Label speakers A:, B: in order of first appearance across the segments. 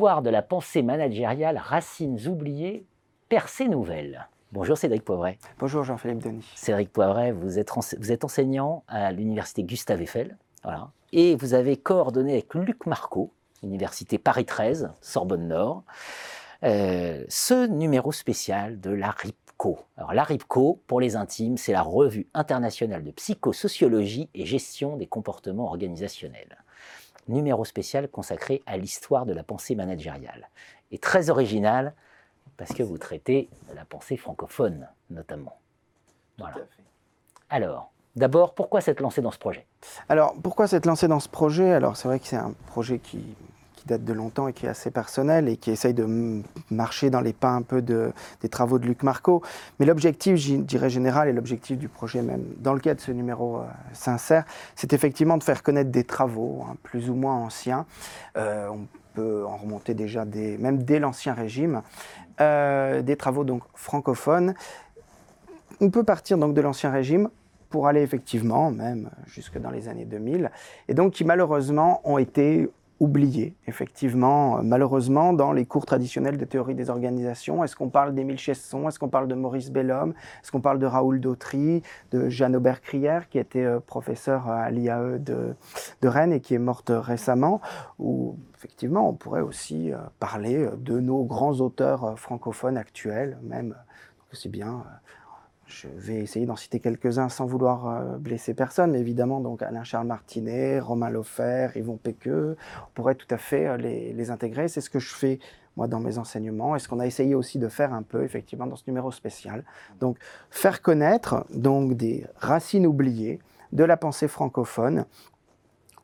A: Histoire de la pensée managériale, racines oubliées, percées nouvelles. Bonjour Cédric Poivret.
B: Bonjour Jean-Philippe Denis.
A: Cédric Poivret, vous êtes, vous êtes enseignant à l'université Gustave Eiffel. Voilà. Et vous avez coordonné avec Luc Marco, Université Paris 13, Sorbonne Nord, euh, ce numéro spécial de la RIPCO. Alors la RIPCO, pour les intimes, c'est la revue internationale de psychosociologie et gestion des comportements organisationnels. Numéro spécial consacré à l'histoire de la pensée managériale. Et très original, parce que vous traitez la pensée francophone, notamment. Voilà. Alors, d'abord, pourquoi s'être lancé dans ce projet?
B: Alors, pourquoi s'être lancé dans ce projet? Alors, c'est vrai que c'est un projet qui, qui date de longtemps et qui est assez personnel et qui essaye de marcher dans les pas un peu de, des travaux de Luc Marco. Mais l'objectif, je dirais général, et l'objectif du projet même, dans le de ce numéro euh, sincère, c'est effectivement de faire connaître des travaux, hein, plus ou moins anciens. Euh, on peut en remonter déjà même dès l'Ancien Régime, euh, des travaux donc francophones. On peut partir donc de l'Ancien Régime pour aller effectivement même jusque dans les années 2000, et donc qui malheureusement ont été oublié, effectivement, euh, malheureusement, dans les cours traditionnels de théorie des organisations. Est-ce qu'on parle d'Émile Chesson? Est-ce qu'on parle de Maurice Bellhomme? Est-ce qu'on parle de Raoul Dautry De Jeanne Aubert-Crière, qui était euh, professeur à l'IAE de, de, Rennes et qui est morte récemment? Ou, effectivement, on pourrait aussi euh, parler de nos grands auteurs francophones actuels, même, c'est bien je vais essayer d'en citer quelques-uns sans vouloir euh, blesser personne, évidemment. Donc Alain-Charles Martinet, Romain Lofer, Yvon Péqueux, on pourrait tout à fait euh, les, intégrer. C'est ce que je fais moi dans mes enseignements et ce qu'on a essayé aussi de faire un peu effectivement dans ce numéro spécial. Donc faire connaître donc des racines oubliées de la pensée francophone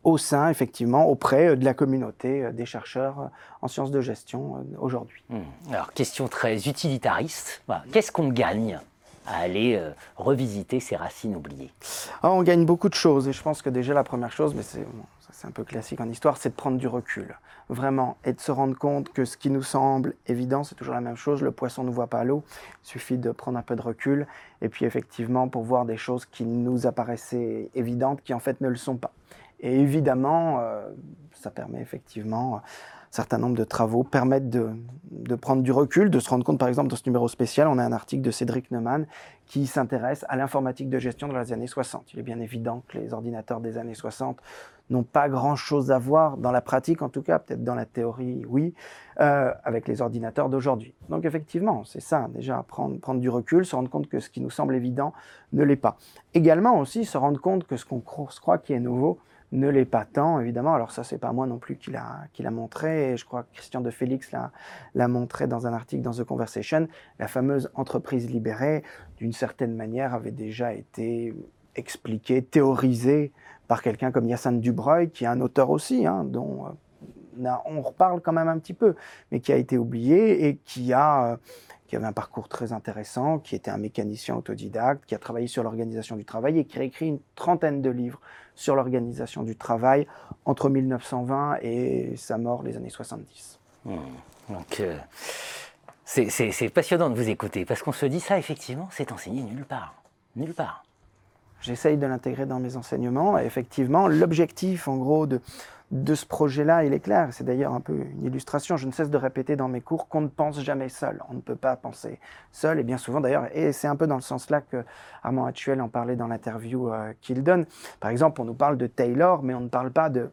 B: au sein, effectivement, auprès euh, de la communauté des chercheurs en sciences de gestion aujourd'hui.
A: Hmm. Alors, question très utilitariste. Qu'est-ce qu'on gagne? À aller euh, revisiter ces racines oubliées.
B: Ah, On gagne beaucoup de choses et je pense que déjà la première chose, mais c'est un peu classique en histoire, c'est de prendre du recul, vraiment, et de se rendre compte que ce qui nous semble évident, c'est toujours la même chose, le poisson ne voit pas l'eau, il suffit de prendre un peu de recul, et puis effectivement pour voir des choses qui nous apparaissaient évidentes, qui en fait ne le sont pas. Et évidemment, euh, ça permet effectivement certain nombre de travaux permettent de, prendre du recul, de se rendre compte, par exemple, dans ce numéro spécial, on a un article de Cédric Neumann qui s'intéresse à l'informatique de gestion dans les années 60. Il est bien évident que les ordinateurs des années 60 n'ont pas grand-chose à voir, dans la pratique en tout cas, peut-être dans la théorie, oui, euh, avec les ordinateurs d'aujourd'hui. Donc effectivement, c'est ça, déjà, prendre, du recul, se rendre compte que ce qui nous semble évident ne l'est pas. Également aussi, se rendre compte que ce qu'on croit qui est nouveau, ne l'est pas tant, évidemment. Alors ça, c'est pas moi non plus qui l'a, montré. Je crois que Christian de Félix l'a, montré dans un article dans The Conversation. La fameuse entreprise libérée, d'une certaine manière, avait déjà été expliquée, théorisée par quelqu'un comme Yassin Dubreuil, qui est un auteur aussi, hein, dont euh, on reparle quand même un petit peu, mais qui a été oublié et qui a... Euh, qui avait un parcours très intéressant, qui était un mécanicien autodidacte, qui a travaillé sur l'organisation du travail et qui a écrit une trentaine de livres sur l'organisation du travail entre 1920 et sa mort les années 70.
A: Hmm. Donc, euh, c'est passionnant de vous écouter parce qu'on se dit ça, effectivement, c'est enseigné nulle part. Nulle part.
B: J'essaye de l'intégrer dans mes enseignements. effectivement, l'objectif, en gros, de, de ce projet-là, il est clair. C'est d'ailleurs un peu une illustration. Je ne cesse de répéter dans mes cours qu'on ne pense jamais seul. On ne peut pas penser seul, et bien souvent d'ailleurs, et c'est un peu dans le sens-là que Armand Actuel en parlait dans l'interview euh, qu'il donne. Par exemple, on nous parle de Taylor, mais on ne parle pas de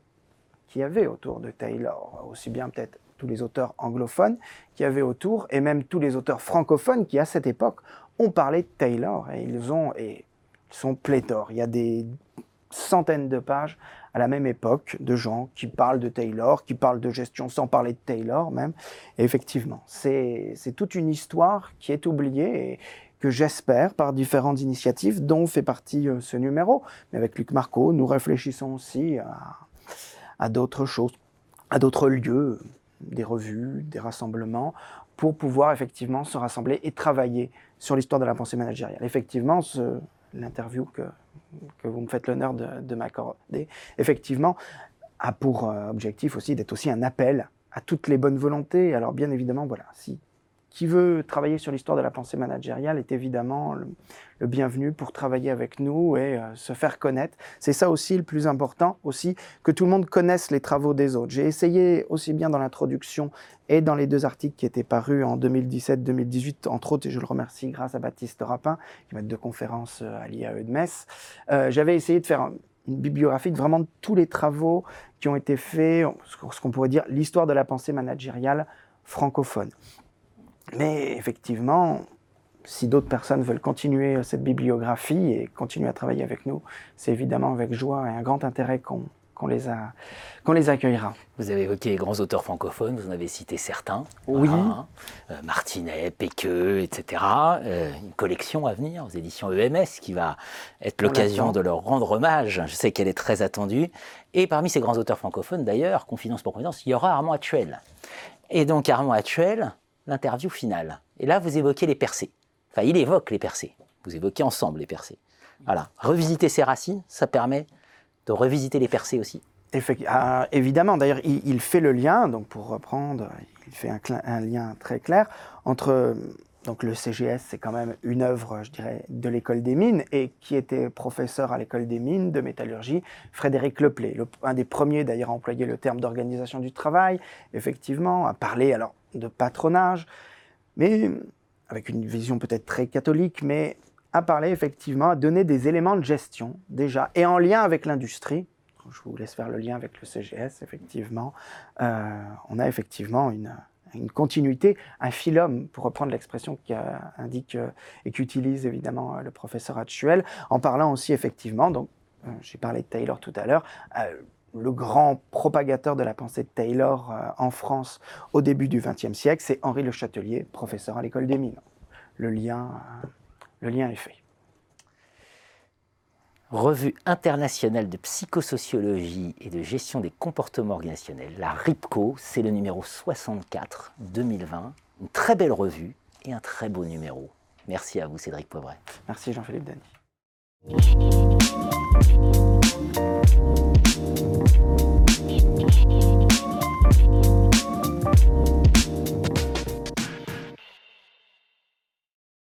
B: qui avait autour de Taylor, aussi bien peut-être tous les auteurs anglophones qui y avait autour, et même tous les auteurs francophones qui, à cette époque, ont parlé de Taylor, et ils ont, et ils sont pléthores. Il y a des centaines de pages à la même époque de gens qui parlent de Taylor, qui parlent de gestion sans parler de Taylor même. Et effectivement, c'est toute une histoire qui est oubliée et que j'espère par différentes initiatives dont fait partie euh, ce numéro. Mais avec Luc Marco, nous réfléchissons aussi à, d'autres choses, à d'autres lieux, des revues, des rassemblements, pour pouvoir effectivement se rassembler et travailler sur l'histoire de la pensée managériale. Effectivement, l'interview que que vous me faites l'honneur de, m'accorder, effectivement, a pour euh, objectif aussi d'être aussi un appel à toutes les bonnes volontés. Alors bien évidemment, voilà, si qui veut travailler sur l'histoire de la pensée managériale est évidemment le, bienvenu pour travailler avec nous et euh, se faire connaître. C'est ça aussi le plus important, aussi que tout le monde connaisse les travaux des autres. J'ai essayé aussi bien dans l'introduction et dans les deux articles qui étaient parus en 2017-2018, entre autres, et je le remercie grâce à Baptiste Rapin, qui être de conférences euh, à l'IAE de Metz, euh, j'avais essayé de faire une bibliographie de vraiment tous les travaux qui ont été faits, ce qu'on pourrait dire l'histoire de la pensée managériale francophone. Mais effectivement, si d'autres personnes veulent continuer cette bibliographie et continuer à travailler avec nous, c'est évidemment avec joie et un grand intérêt qu'on les, les accueillera.
A: Vous avez évoqué les grands auteurs francophones, vous en avez cité certains.
B: Oui.
A: Euh, Martinet, Péqueux, etc. Euh, une collection à venir aux éditions EMS qui va être l'occasion de leur rendre hommage. Je sais qu'elle est très attendue. Et parmi ces grands auteurs francophones, d'ailleurs, confidence pour confidence, il y aura Armand Actuel. Et donc Armand Actuel, l'interview finale. Et là, vous évoquez les percées. Enfin, il évoque les percées. Vous évoquez ensemble les percées. Voilà. Revisiter ses racines, ça permet de revisiter les percées aussi.
B: Ah, évidemment, d'ailleurs, il, fait le lien, donc pour reprendre, il fait un, lien très clair entre donc le CGS, c'est quand même une œuvre, je dirais, de l'école des mines, et qui était professeur à l'école des mines de métallurgie, Frédéric Leplay, un des premiers d'ailleurs à employer le terme d'organisation du travail, effectivement, à parler alors de patronage, mais avec une vision peut-être très catholique, mais à parler effectivement, à donner des éléments de gestion déjà, et en lien avec l'industrie. Je vous laisse faire le lien avec le CGS, effectivement. Euh, on a effectivement une, une continuité, un phylum, pour reprendre l'expression qu'indique euh, et qu'utilise évidemment le professeur actuel, en parlant aussi effectivement, donc euh, j'ai parlé de Taylor tout à l'heure, le grand propagateur de la pensée de Taylor euh, en France au début du XXe siècle, c'est Henri Le Châtelier, professeur à l'école des mines. Le lien, euh, le lien est fait.
A: Revue internationale de psychosociologie et de gestion des comportements organisationnels, la RIPCO, c'est le numéro 64 2020. Une très belle revue et un très beau numéro. Merci à vous, Cédric Poivret.
B: Merci, Jean-Philippe Dany.